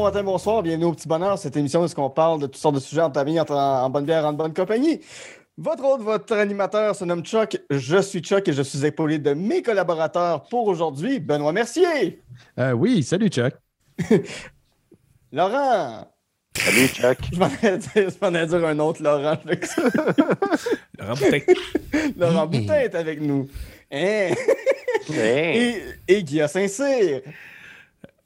bon matin, bonsoir. Bienvenue au Petit Bonheur, cette émission où on parle de toutes sortes de sujets en famille, en, en bonne bière, en bonne compagnie. Votre autre, votre animateur se nomme Chuck. Je suis Chuck et je suis épaulé de mes collaborateurs pour aujourd'hui. Benoît Mercier. Euh, oui, salut Chuck. Laurent. Salut Chuck. Je m'en allais dire, dire un autre Laurent. Laurent Boutin. Laurent Boutin est avec nous. Hein? Et, et Guillaume Saint-Cyr.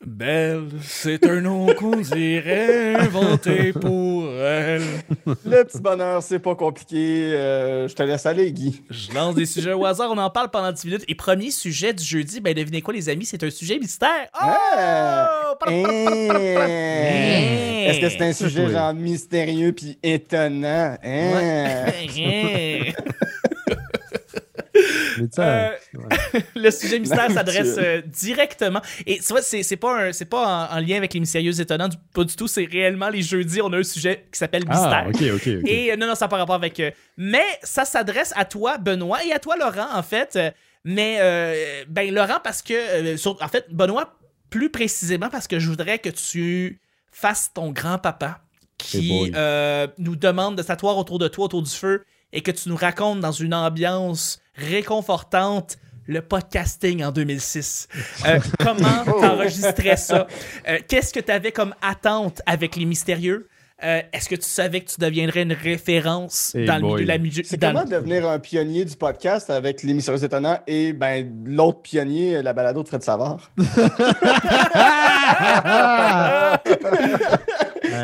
Belle, c'est un nom qu'on dirait inventé pour elle. Le petit bonheur, c'est pas compliqué. Euh, je te laisse aller, Guy. Je lance des sujets au hasard, on en parle pendant 10 minutes. Et premier sujet du jeudi, ben devinez quoi, les amis, c'est un sujet mystère. Oh! Ah! Hein? Est-ce que c'est un sujet genre mystérieux puis étonnant? Hein? Euh, le sujet mystère s'adresse euh, directement. Et tu vois, c'est pas, un, pas en, lien avec les mystérieux étonnants, pas du tout. C'est réellement les jeudis, on a un sujet qui s'appelle ah, mystère. Et euh, non, non, ça n'a pas rapport avec. mais ça s'adresse à toi, Benoît, et à toi, Laurent, en fait. mais, ben, Laurent, parce que. en fait, Benoît, plus précisément, parce que je voudrais que tu fasses ton grand-papa qui nous demande de s'asseoir autour de toi, autour du feu, et que tu nous racontes dans une ambiance réconfortante le podcasting en 2006. Euh, comment oh. t'enregistrais ça? Euh, qu'est-ce que tu avais comme attente avec les mystérieux? Euh, est-ce que tu savais que tu deviendrais une référence dans le milieu de la musique? C'est comment devenir un pionnier du podcast avec les mystérieux étonnants et ben, l'autre pionnier, la balado de Fred Savard?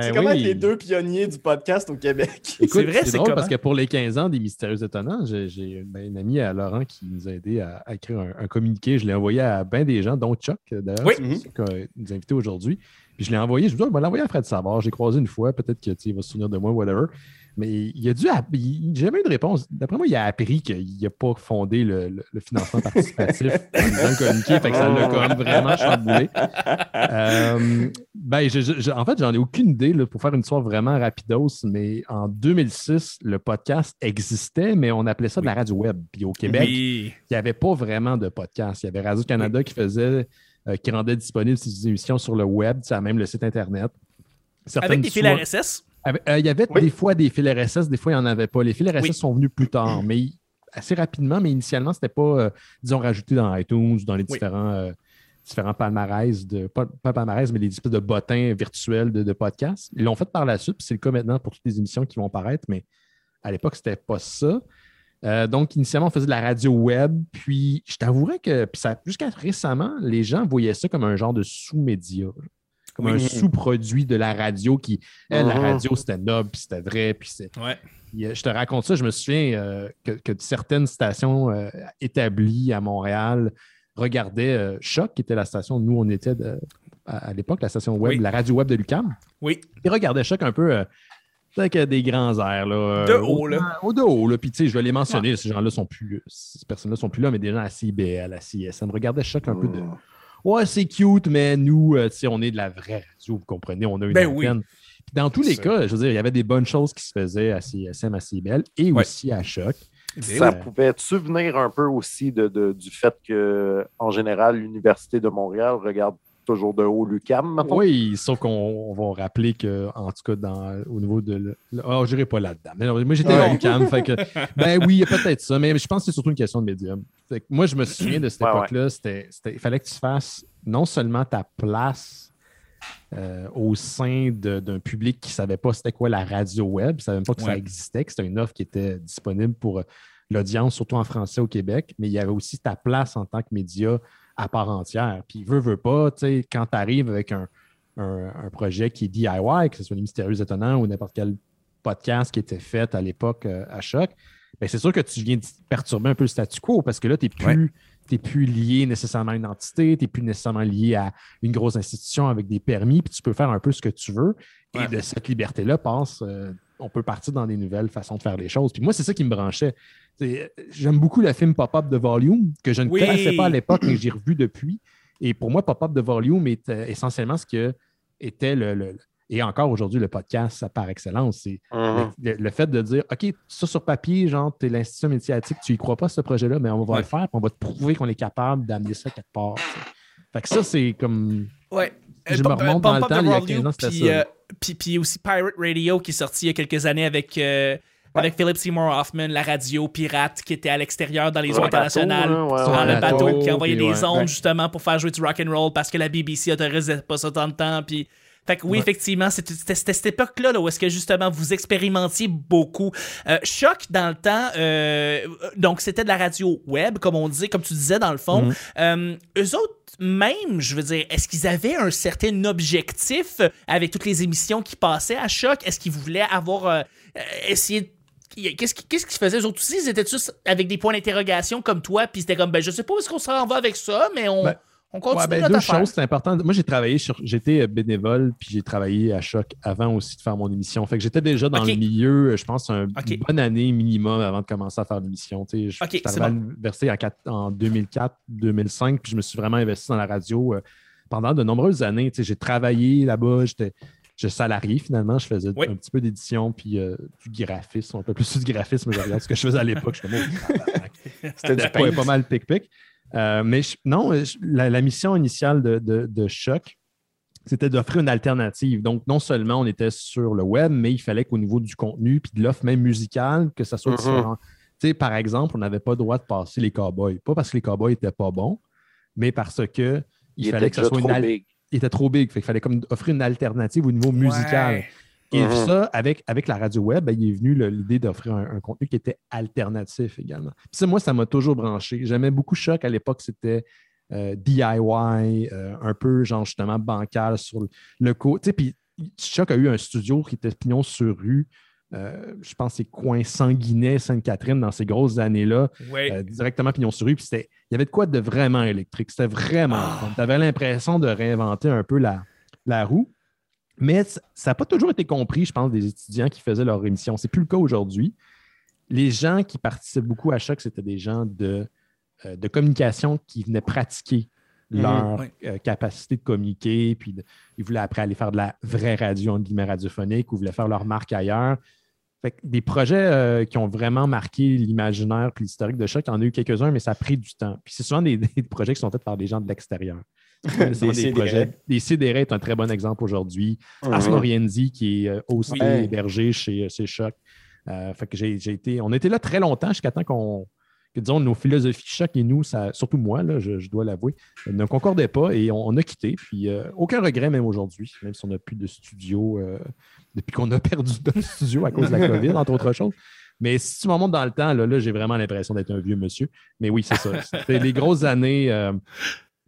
Ben c'est comment les deux pionniers du podcast au Québec? c'est vrai, c'est drôle parce que pour les 15 ans des Mystérieux Étonnants, j'ai ben, une amie à Laurent qui nous a aidé à, écrire un, communiqué. Je l'ai envoyé à bien des gens, dont Chuck, d'ailleurs, oui. qui nous a invités aujourd'hui. Puis je l'ai envoyé, je me dit, on va l'envoyer à Fred Savard. J'ai croisé une fois, peut-être qu'il va se souvenir de moi, whatever. Mais il a dû. J'ai jamais eu de réponse. D'après moi, il a appris qu'il n'a pas fondé le, financement participatif dans le communiqué, fait que ça l'a quand même vraiment chamboulé. Euh, ben, en fait, j'en ai aucune idée là, pour faire une histoire vraiment rapidos, mais en 2006, le podcast existait, mais on appelait ça de la radio web. Puis au Québec, il n'y avait pas vraiment de podcast. Il y avait Radio-Canada qui faisait, euh, qui rendait disponible ses émissions sur le web, ça même le site Internet. Avec des fils RSS? Euh, il y avait des fois des fils RSS, des fois il n'y en avait pas. Les fils RSS sont venus plus tard, mais assez rapidement, mais initialement, ce n'était pas, euh, disons, rajouté dans iTunes ou dans les différents, euh, différents palmarès, de, pas, palmarès, mais les espèces de bottins virtuels de, podcasts. Ils l'ont fait par la suite, puis c'est le cas maintenant pour toutes les émissions qui vont paraître, mais à l'époque, ce n'était pas ça. donc, initialement, on faisait de la radio web, puis je t'avouerais que jusqu'à récemment, les gens voyaient ça comme un genre de sous-média comme un sous-produit de la radio qui, la uh-huh. radio, c'était noble, puis c'était vrai, puis c'est. Je te raconte ça, je me souviens euh, que, certaines stations euh, établies à Montréal regardaient euh, Choc, qui était la station où nous, on était à, l'époque, la station web, la radio web de Lucam. Oui. Ils regardaient Choc un peu avec des grands airs. Là, de haut, là. Au, de haut, là. Puis, tu sais, je vais les mentionner, ces gens-là sont plus. Ces personnes-là sont plus là, mais des gens à CIBL, à CISM regardaient Choc un peu de oh ouais, c'est cute, mais nous, euh, on est de la vraie radio, vous comprenez, on a une ben antenne. dans tous les cas, je veux dire, il y avait des bonnes choses qui se faisaient à CSM, à CBL et aussi à Choc. Ça pouvait-tu venir un peu aussi de, du fait que, en général, l'Université de Montréal regarde toujours de haut Lucam. Oui, sauf qu'on va rappeler que, en tout cas, dans, au niveau de. Oh, je n'irai pas là-dedans. moi, j'étais à Lucam. fait que, ben oui, il y a peut-être ça, mais je pense que c'est surtout une question de médium. moi, je me souviens de cette époque-là. Il fallait que tu fasses non seulement ta place euh, au sein d'un public qui ne savait pas c'était quoi la radio web, qui ne savait pas que ça existait, que c'était une offre qui était disponible pour l'audience, surtout en français au Québec, mais il y avait aussi ta place en tant que média à part entière. Puis, veut, veut pas, quand tu arrives avec un, projet qui est DIY, que ce soit les Mystérieux Étonnants ou n'importe quel podcast qui était fait à l'époque euh, à Choc, ben, c'est sûr que tu viens de perturber un peu le statu quo parce que là, tu n'es plus, lié nécessairement à une entité, tu n'es plus nécessairement lié à une grosse institution avec des permis, puis tu peux faire un peu ce que tu veux. Et de cette liberté-là passe, euh, on peut partir dans des nouvelles façons de faire les choses. Puis moi, c'est ça qui me branchait. J'aime beaucoup le film Pop-Up de Volume, que je ne connaissais pas à l'époque, mais j'ai revu depuis. Et pour moi, Pop-Up de Volume est euh, essentiellement ce que était le, et encore aujourd'hui, le podcast, ça par excellence. C'est uh-huh. le, fait de dire OK, ça sur papier, genre, tu es l'institution médiatique, tu y crois pas ce projet-là, mais on va le faire, on va te prouver qu'on est capable d'amener ça quelque part. Fait que ça, c'est comme. Ouais. Je me remonte dans le temps, il y a Volume, 15 ans, c'était ça. Puis, puis aussi Pirate Radio qui est sorti il y a quelques années avec, euh, avec Philip Seymour Hoffman, la radio pirate qui était à l'extérieur dans les eaux internationales, ouais, sur ouais. le bateau, qui envoyait des ondes justement pour faire jouer du rock and roll parce que la BBC autorisait pas ça tant de temps. Puis fait que oui, Ouais. effectivement, c'était cette époque-là là, où est-ce que justement vous expérimentiez beaucoup. Euh, Choc, dans le temps, euh, donc c'était de la radio web, comme on dit, comme tu disais dans le fond. Euh, eux autres, même, je veux dire, est-ce qu'ils avaient un certain objectif avec toutes les émissions qui passaient à Choc? Est-ce qu'ils voulaient avoir euh, essayé de Qu'est-ce qu'ils faisaient eux autres aussi? Ils étaient tous avec des points d'interrogation comme toi, puis c'était comme, ben, je sais pas où est-ce qu'on s'en va avec ça, mais on, Ben, on continue Ouais, ben, notre deux affaire. choses, c'est important. Moi, j'ai travaillé sur. J'étais euh, bénévole, puis j'ai travaillé à Choc avant aussi de faire mon émission. Fait que j'étais déjà dans le milieu, euh, je pense, un, une bonne année minimum avant de commencer à faire l'émission. Tu sais, Je Ok, suis arrivé à l'université en, quatre- en 2004-2005, puis je me suis vraiment investi dans la radio euh, pendant de nombreuses années. Tu sais, J'ai travaillé là-bas, j'étais. J'étais salarié finalement, je faisais Oui. un petit peu d'édition puis euh, du graphisme, un peu plus du graphisme, je regarde ce que je faisais à l'époque. Je. C'était pas, pas mal pic-pic. Euh, mais je- non, je- la, la mission initiale de, de- de Choc, c'était d'offrir une alternative. Donc, non seulement on était sur le web, mais il fallait qu'au niveau du contenu puis de l'offre même musicale, que ça soit Mhm. différent. Tu sais, par exemple, on n'avait pas le droit de passer les cowboys. Pas parce que les cowboys n'étaient pas bons, mais parce que il, Il fallait que ça soit une al- big. il était trop big. Fait qu'il fallait comme offrir une alternative au niveau musical. Ouais. Et Mhm. ça, avec, avec la radio web, ben, il est venu l'idée d'offrir un, un contenu qui était alternatif également. Puis ça, moi, ça m'a toujours branché. J'aimais beaucoup Choc. À l'époque, c'était euh, DIY, euh, un peu, genre, justement, bancal sur le, le co. Tu sais, puis Choc a eu un studio qui était pignon sur rue. euh, je pense que c'est coin Sanguinet, Sainte-Catherine, dans ces grosses années-là, euh, directement pignon sur rue. Puis c'était- il y avait de quoi de vraiment électrique. C'était vraiment. Ah. Tu avais l'impression de réinventer un peu la, la roue. Mais ça n'a pas toujours été compris, je pense, des étudiants qui faisaient leur émission. C'est plus le cas aujourd'hui. Les gens qui participaient beaucoup à Choc, c'était des gens de, euh, de communication qui venaient pratiquer Mhm. leur Oui. euh, capacité de communiquer. Puis de- ils voulaient après aller faire de la vraie radio, entre guillemets, radiophonique, ou voulaient faire leur marque ailleurs. Fait que des projets euh, qui ont vraiment marqué l'imaginaire puis l'historique de Choc, il y en a eu quelques-uns, mais ça a pris du temps. Puis c'est souvent des, des projets qui sont faits par des gens de l'extérieur. Des des projets. Des CDR est un très bon exemple aujourd'hui. Moriendi, qui est euh, aussi Oui. hébergé chez, chez Choc. Euh, fait que j'ai j'ai été. On était là très longtemps jusqu'à temps qu'on. Que disons, nos philosophies Choc et nous, ça, surtout moi, là, je, je dois l'avouer, euh, ne concordaient pas et on, on a quitté. Puis euh, aucun regret, même aujourd'hui, même si on n'a plus de studio euh, depuis qu'on a perdu notre studio à cause de la COVID, entre autres choses. Mais si tu m'en montes dans le temps, là, là j'ai vraiment l'impression d'être un vieux monsieur. Mais oui, c'est ça. C'était les grosses années. euh,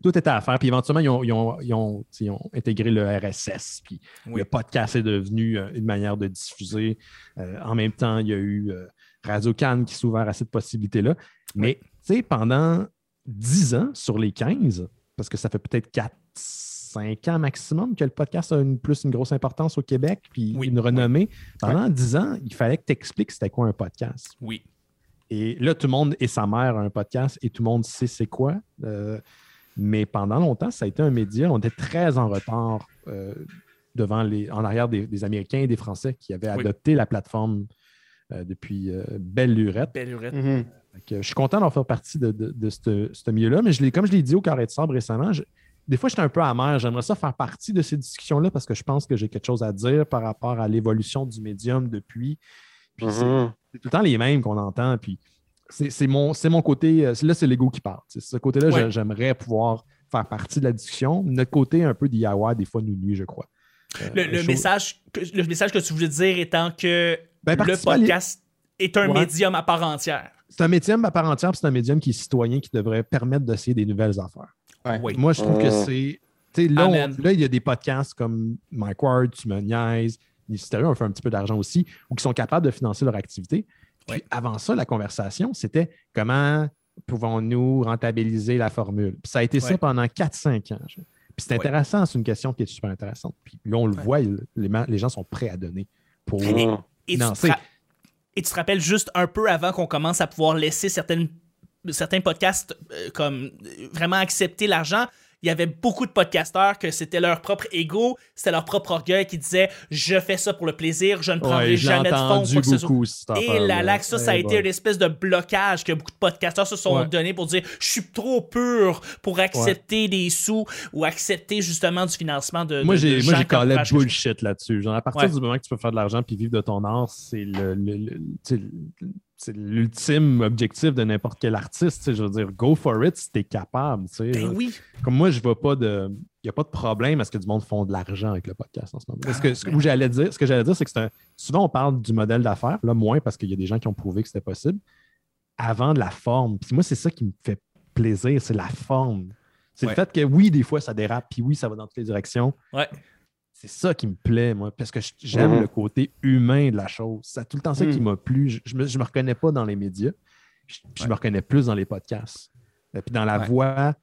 tout était à faire. Puis éventuellement, ils ont, ils ont- ils ont, tu sais, ils ont intégré le RSS. Puis Oui. le podcast est devenu euh, une manière de diffuser. Euh, en même temps, il y a eu euh, Radio Cannes qui s'est ouvert à cette possibilité-là. Mais tu sais, pendant 10 ans sur les 15, parce que ça fait peut-être 4, 5 ans maximum que le podcast a une, plus une grosse importance au Québec, puis Oui, une renommée. Pendant 10 ans, il fallait que tu expliques c'était quoi un podcast. Oui. Et là, tout le monde et sa mère a un podcast et tout le monde sait c'est quoi. Euh, mais pendant longtemps, ça a été un média. On était très en retard euh, devant les, en arrière des, des Américains et des Français qui avaient Oui. adopté la plateforme euh, depuis euh, belle lurette. Belle lurette. Mhm. Fait que je suis content d'en faire partie de, de, de ce ce milieu-là, mais je l'ai- comme je l'ai dit au Carré de Sable récemment, je- des fois, j'étais un peu amer. J'aimerais ça faire partie de ces discussions-là parce que je pense que j'ai quelque chose à dire par rapport à l'évolution du médium depuis. Puis Mhm. c'est tout le temps les mêmes qu'on entend. Puis c'est mon, c'est mon côté, euh, c'est- là, c'est l'ego qui parle. C'est ce côté-là, Ouais. j'a- j'aimerais pouvoir faire partie de la discussion. Notre côté un peu DIY, des fois, nous nuit, je crois. Euh, Le, message que, le message que tu voulais dire étant que Ben, le podcast est un Ouais. médium à part entière. C'est un médium à part entière, puis c'est un médium qui est citoyen, qui devrait permettre d'essayer des nouvelles affaires. Ouais. Oui. Moi, je trouve que Mm. c'est. Là, on- il y a des podcasts comme Mike Ward, Tu me niaises, ont fait un petit peu d'argent aussi, ou qui sont capables de financer leur activité. Puis avant ça, la conversation, c'était comment pouvons-nous rentabiliser la formule? Puis ça a été ça pendant 4-5 ans. Puis c'est Ouais. intéressant, c'est une question qui est super intéressante. Puis là, on le Ouais. voit, les, les gens sont prêts à donner pour. Et, Non, tu et tu te rappelles juste un peu avant qu'on commence à pouvoir laisser certaines, certains podcasts euh, comme euh, vraiment accepter l'argent? Il y avait beaucoup de podcasteurs que c'était leur propre ego, c'était leur propre orgueil qui disait je fais ça pour le plaisir, je ne prendrai Ouais, jamais de fonds pour que ce soit. Et là, là, ça, ça a Eh été une espèce de blocage que beaucoup de podcasteurs se sont Ouais. donnés pour dire je suis trop pur pour accepter des sous ou accepter justement du financement de. Moi, j'ai, Crash. bullshit là-dessus. Genre, à partir du moment que tu peux faire de l'argent puis vivre de ton art, c'est le, c'est l'ultime objectif de n'importe quel artiste. Je veux dire, go for it si t'es capable. Ben oui. Comme moi, je vois pas de. Il n'y a pas de problème à ce que du monde font de l'argent avec le podcast en ce moment. Parce que, Ah, ce que, où j'allais dire, ce que j'allais dire, c'est que un- souvent on parle du modèle d'affaires, là, moins parce qu'il y a des gens qui ont prouvé que c'était possible, avant de la forme. Puis moi, c'est ça qui me fait plaisir, c'est la forme. C'est Ouais. le fait que oui, des fois, ça dérape, puis oui, ça va dans toutes les directions. Ouais. C'est ça qui me plaît, moi, parce que j'aime Mhm. le côté humain de la chose. C'est tout le temps ça qui Mhm. m'a plu. Je, je me, je me reconnais pas dans les médias, je, puis je me reconnais plus dans les podcasts. Et puis dans la Ouais. voix,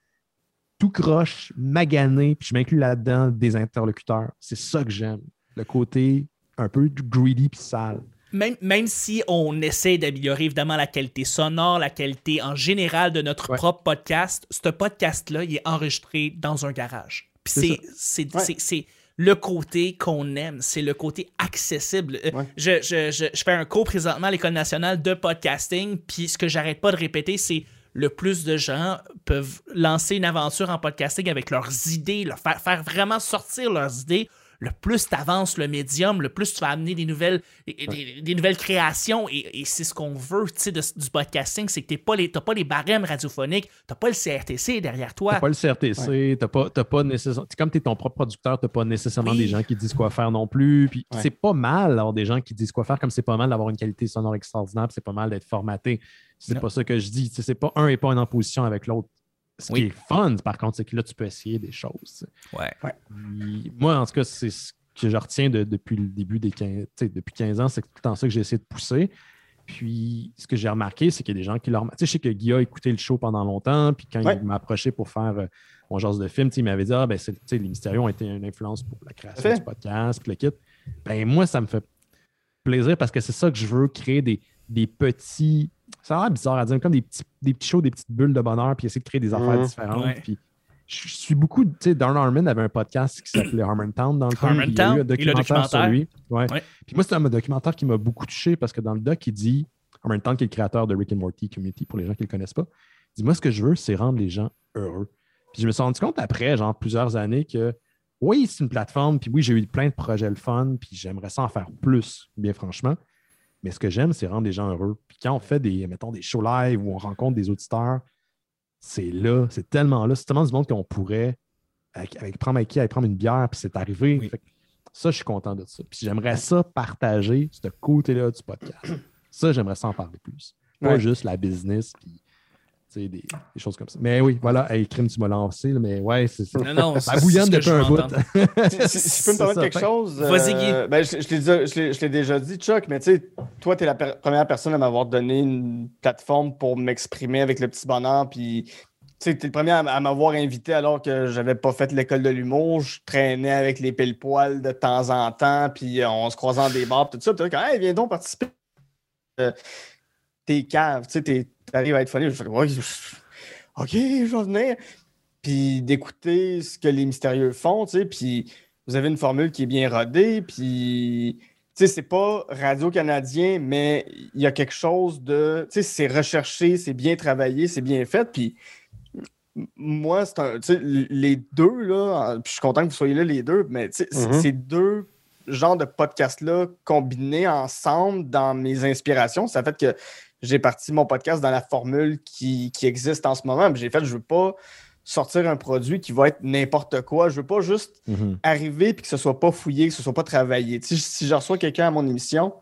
tout croche, magané, puis je m'inclus là-dedans des interlocuteurs. C'est ça que j'aime. Le côté un peu greedy puis sale. Même, même si on essaie d'améliorer évidemment la qualité sonore, la qualité en général de notre Ouais. propre podcast, ce podcast-là, il est enregistré dans un garage. Puis C'est le côté qu'on aime, c'est le côté accessible. Euh, Ouais. Je, je- je- je fais un cours présentement à l'École nationale de podcasting, puis ce que j'arrête pas de répéter, c'est le plus de gens peuvent lancer une aventure en podcasting avec leurs idées, leur faire, faire vraiment sortir leurs idées. Le plus tu avances le médium, le plus tu vas amener des nouvelles, des, des- des nouvelles créations. Et, et c'est ce qu'on veut tu sais, de- du podcasting, c'est que tu n'as pas, les- t'as pas les barèmes radiophoniques, tu n'as pas le CRTC derrière toi. T'as pas le CRTC, t'as pas, t'as pas nécessairement. Comme tu es ton propre producteur, t'as pas nécessairement Oui. des gens qui disent quoi faire non plus. Puis Ouais. c'est pas mal d'avoir des gens qui disent quoi faire, comme c'est pas mal d'avoir une qualité sonore extraordinaire, puis c'est pas mal d'être formaté. C'est pas ça que je dis. Tu C'est pas un et pas en opposition avec l'autre. Ce Oui. qui est fun, par contre, c'est que là, tu peux essayer des choses. Ouais. Puis, moi, en tout cas, c'est ce que je retiens de- depuis le début des 15, tu sais, depuis 15 ans, c'est tout le temps ça que j'ai essayé de pousser. Puis, ce que j'ai remarqué, c'est qu'il y a des gens qui leur. Tu sais, je sais que Guy a écouté le show pendant longtemps, puis quand Ouais. il m'a approché pour faire euh, mon genre de film, tu sais, il m'avait dit Ah, ben, c'est- tu sais, les Mystérieux ont été une influence pour la création du podcast, puis le kit. Ben, moi, ça me fait plaisir parce que c'est ça que je veux, créer des, des petits. Ça a l'air bizarre à dire, comme des petits, des petits shows, des petites bulles de bonheur, puis essayer de créer des affaires Mhm. différentes. Ouais. Puis, je suis beaucoup. Tu sais, Darn Harmon avait un podcast qui s'appelait Harmontown dans le temps. Il y a eu un documentaire sur lui. Ouais. Ouais. Puis moi, c'est un documentaire qui m'a beaucoup touché parce que dans le doc, il dit, Harmontown, qui est le créateur de Rick and Morty Community, pour les gens qui ne le connaissent pas, il dit Moi, ce que je veux, c'est rendre les gens heureux. Puis je me suis rendu compte après, genre plusieurs années, que oui, c'est une plateforme, puis oui, j'ai eu plein de projets le fun, puis j'aimerais ça en faire plus, bien franchement. Mais ce que j'aime, c'est rendre les gens heureux. Puis quand on fait des, mettons, des shows live où on rencontre des auditeurs, c'est là, c'est tellement là, c'est tellement du monde qu'on pourrait avec, avec- prendre avec qui, aller prendre une bière, puis c'est arrivé. Oui. Ça, je suis content de ça. Puis j'aimerais ça partager, ce côté-là du podcast. Ça, j'aimerais ça en parler plus. Pas Ouais. juste la business, puis des, des choses comme ça. Mais oui, voilà, hey, crime, tu m'as lancé, mais ouais, c'est ça. Non, non, Ça c'est bouillonne depuis un bout. si, si je peux me permettre quelque Fait- chose. Vas-y, euh, ben, je, je l'ai déjà- dit, Chuck, mais tu sais, toi, tu es la per- première personne à m'avoir donné une plateforme pour m'exprimer avec le petit bonheur. Puis, tu sais, tu es le premier à, m'avoir invité alors que j'avais pas fait l'école de l'humour. Je traînais avec les pile-poils de temps en temps, puis euh, on se croisait en débat, tout ça. Tu hey, viens donc participer. Euh, T'es cave, tu sais, t'arrives à être funny. Je fais, Ouais, OK, je vais venir. Puis d'écouter ce que les mystérieux font, tu sais, puis vous avez une formule qui est bien rodée, puis tu sais, c'est pas radio-canadien, mais il y a quelque chose de, tu sais, c'est recherché, c'est bien travaillé, c'est bien fait, puis moi, c'est un, tu sais, les deux, là, puis je suis content que vous soyez là, les deux, mais tu sais, c- Mhm. ces deux genres de podcasts-là combinés ensemble dans mes inspirations, ça fait que j'ai parti mon podcast dans la formule qui, qui existe en ce moment, j'ai fait, je veux pas sortir un produit qui va être n'importe quoi. Je veux pas juste Mhm. arriver puis que ce soit pas fouillé, que ce soit pas travaillé. Sais, si je reçois quelqu'un à mon émission,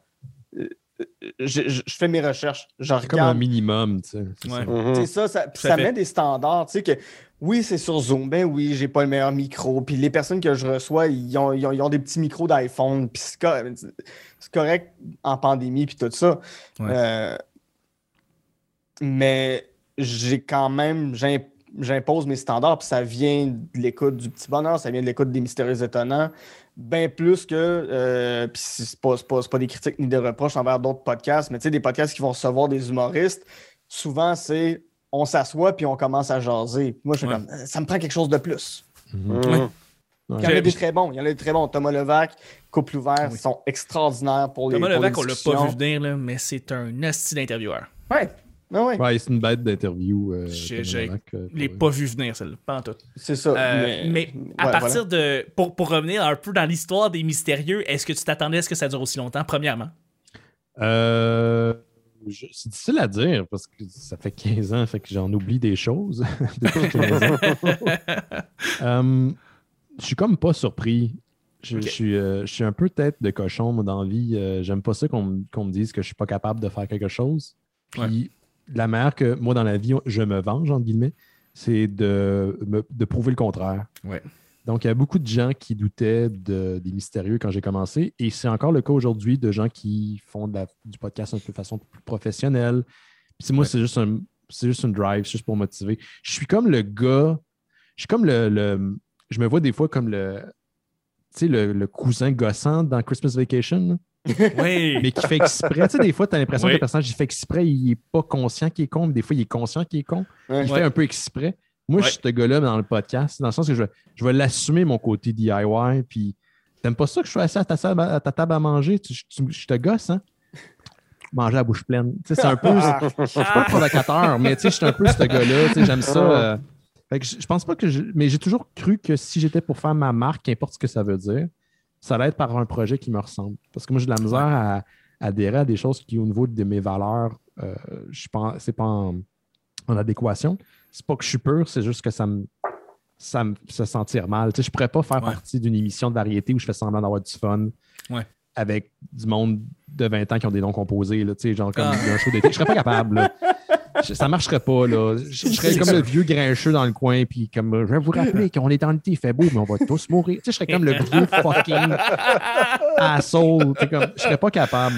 euh, euh, je, je- je fais mes recherches. C'est comme un minimum, tu sais. c'est Ouais. ça. Ça, ça, fait. met des standards. Tu sais, que oui, c'est sur Zoom. Ben oui, j'ai pas le meilleur micro. Puis les personnes que je reçois, ils ont, ils ont- ils ont des petits micros d'iPhone. Puis c'est cor- c'est correct en pandémie, puis tout ça. Ouais. Euh, mais j'ai quand même, j'im- j'impose mes standards, puis ça vient de l'écoute du petit bonheur, ça vient de l'écoute des mystérieux étonnants, bien plus que, euh, puis c'est pas, pas, pas des critiques ni des reproches envers d'autres podcasts, mais tu sais, des podcasts qui vont recevoir des humoristes, souvent c'est on s'assoit puis on commence à jaser. Moi, je suis Ouais. comme, ça me prend quelque chose de plus. Mhm. Mhm. Ouais. Il y en a des très bons. Il y en a des très bons. Thomas Levac, Couple ouvert, Oui. sont extraordinaires pour les Thomas pour les Levac, on l'a pas vu venir, là, mais c'est un asti d'intervieweur. Ouais. Ah ouais. Ouais, c'est une bête d'interview. euh, Levac, euh, Je l'ai pas vu venir, celle-là. Pas en tout. C'est ça. Euh, mais, à ouais, partir de. Pour, pour revenir un peu dans l'histoire des mystérieux, est-ce que tu t'attendais à ce que ça dure aussi longtemps, premièrement? Euh, je- c'est difficile à dire parce que ça fait 15 ans, fait que j'en oublie des choses depuis 15 ans. Euh, je suis comme pas surpris. Je, je suis, euh, je suis un peu tête de cochon, moi, dans la vie. Euh, J'aime pas ça qu'on me- qu'on me dise que je suis pas capable de faire quelque chose. Puis la manière que moi, dans la vie, je me venge, entre guillemets, c'est de, de prouver le contraire. Ouais. Donc, il y a beaucoup de gens qui doutaient de- des mystérieux quand j'ai commencé. Et c'est encore le cas aujourd'hui de gens qui font de la- du podcast un peu de façon plus professionnelle. Puis moi, Ouais. c'est juste un c'est juste une drive, c'est juste pour motiver. Je suis comme le gars, je suis comme le, le- je me vois des fois comme le, tu sais, le, le cousin gossant dans Christmas Vacation, Oui. mais qui fait exprès. tu sais, des fois, tu as l'impression Oui. que le personnage, il fait exprès, il n'est pas conscient qu'il est con, mais des fois, il est conscient qu'il est con. Ouais. Il Ouais. fait un peu exprès. Moi, je suis ce gars-là dans le podcast, dans le sens que je vais, je vais l'assumer, mon côté DIY, puis t'aimes pas ça que je sois assis à ta, table à, à ta table à manger? Tu- tu- je te gosse, hein? Manger à la bouche pleine. Tu sais, c'est un peu... Je suis pas provocateur, mais tu sais, je suis un peu ce gars-là. tu sais, J'aime ça. euh. Fait que je, je pense pas que je. Mais j'ai toujours cru que si j'étais pour faire ma marque, qu'importe ce que ça veut dire, ça allait être par un projet qui me ressemble. Parce que moi, j'ai de la misère à, à adhérer à des choses qui, au niveau de mes valeurs, euh, je pas, c'est pas en, en adéquation. C'est pas que je suis pur, c'est juste que ça me. Ça me fait sentir mal. Tu sais, je pourrais pas faire Ouais. partie d'une émission de variété où je fais semblant d'avoir du fun Ouais. avec du monde de 20 ans qui ont des noms composés, là, genre comme Ah. un show d'été. Je serais pas capable. ça marcherait pas, là. Je, je serais comme le vieux grincheux dans le coin, puis comme, je vais vous rappeler qu'on est dans l'été, il fait beau, mais on va tous mourir. Tu sais, je serais comme le gros fucking asshole. Tu sais, comme, je serais pas capable.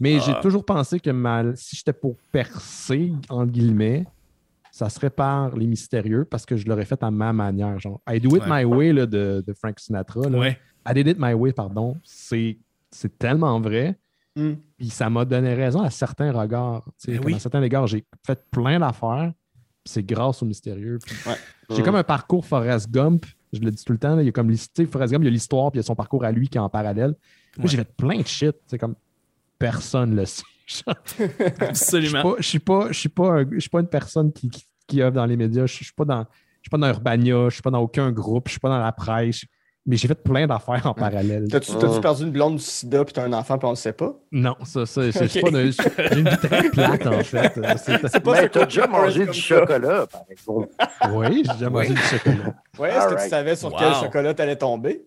Mais j'ai Ah. toujours pensé que ma- si j'étais pour percer, en guillemets, ça serait par les mystérieux parce que je l'aurais fait à ma manière. Genre, I do it Ouais. my way là, de, de Frank Sinatra. Là. Ouais. I did it my way, pardon. C'est c'est tellement vrai. Hmm. Puis ça m'a donné raison à certains regards. Ben comme oui. À certains égards, j'ai fait plein d'affaires. puis C'est grâce au mystérieux. Ouais. J'ai Mm. comme un parcours Forrest Gump. Je le dis tout le temps. là, il y a comme l'his- tu sais, Forrest Gump, il y a l'histoire, puis il y a son parcours à lui qui est en parallèle. Moi, Ouais. j'ai fait plein de shit. C'est comme personne le sait. Je suis Absolument. pas, je suis pas, je suis pas, je suis pas une personne qui, qui, qui œuvre dans les médias. Je suis pas dans, je suis pas dans Urbania. Je suis pas dans aucun groupe. Je suis pas dans la presse. Mais j'ai fait plein d'affaires en parallèle. T'as-tu Ah. perdu une blonde du sida puis t'as un enfant puis on le sait pas? Non, ça, ça, c'est c'est Ok. pas J'ai une vie très plate, en fait. C'est- pas Mais ce t'as déjà mangé du chocolat, par exemple. Oui, j'ai déjà mangé Oui. du chocolat. Ouais, est-ce que tu savais sur Wow. quel chocolat t'allais tomber?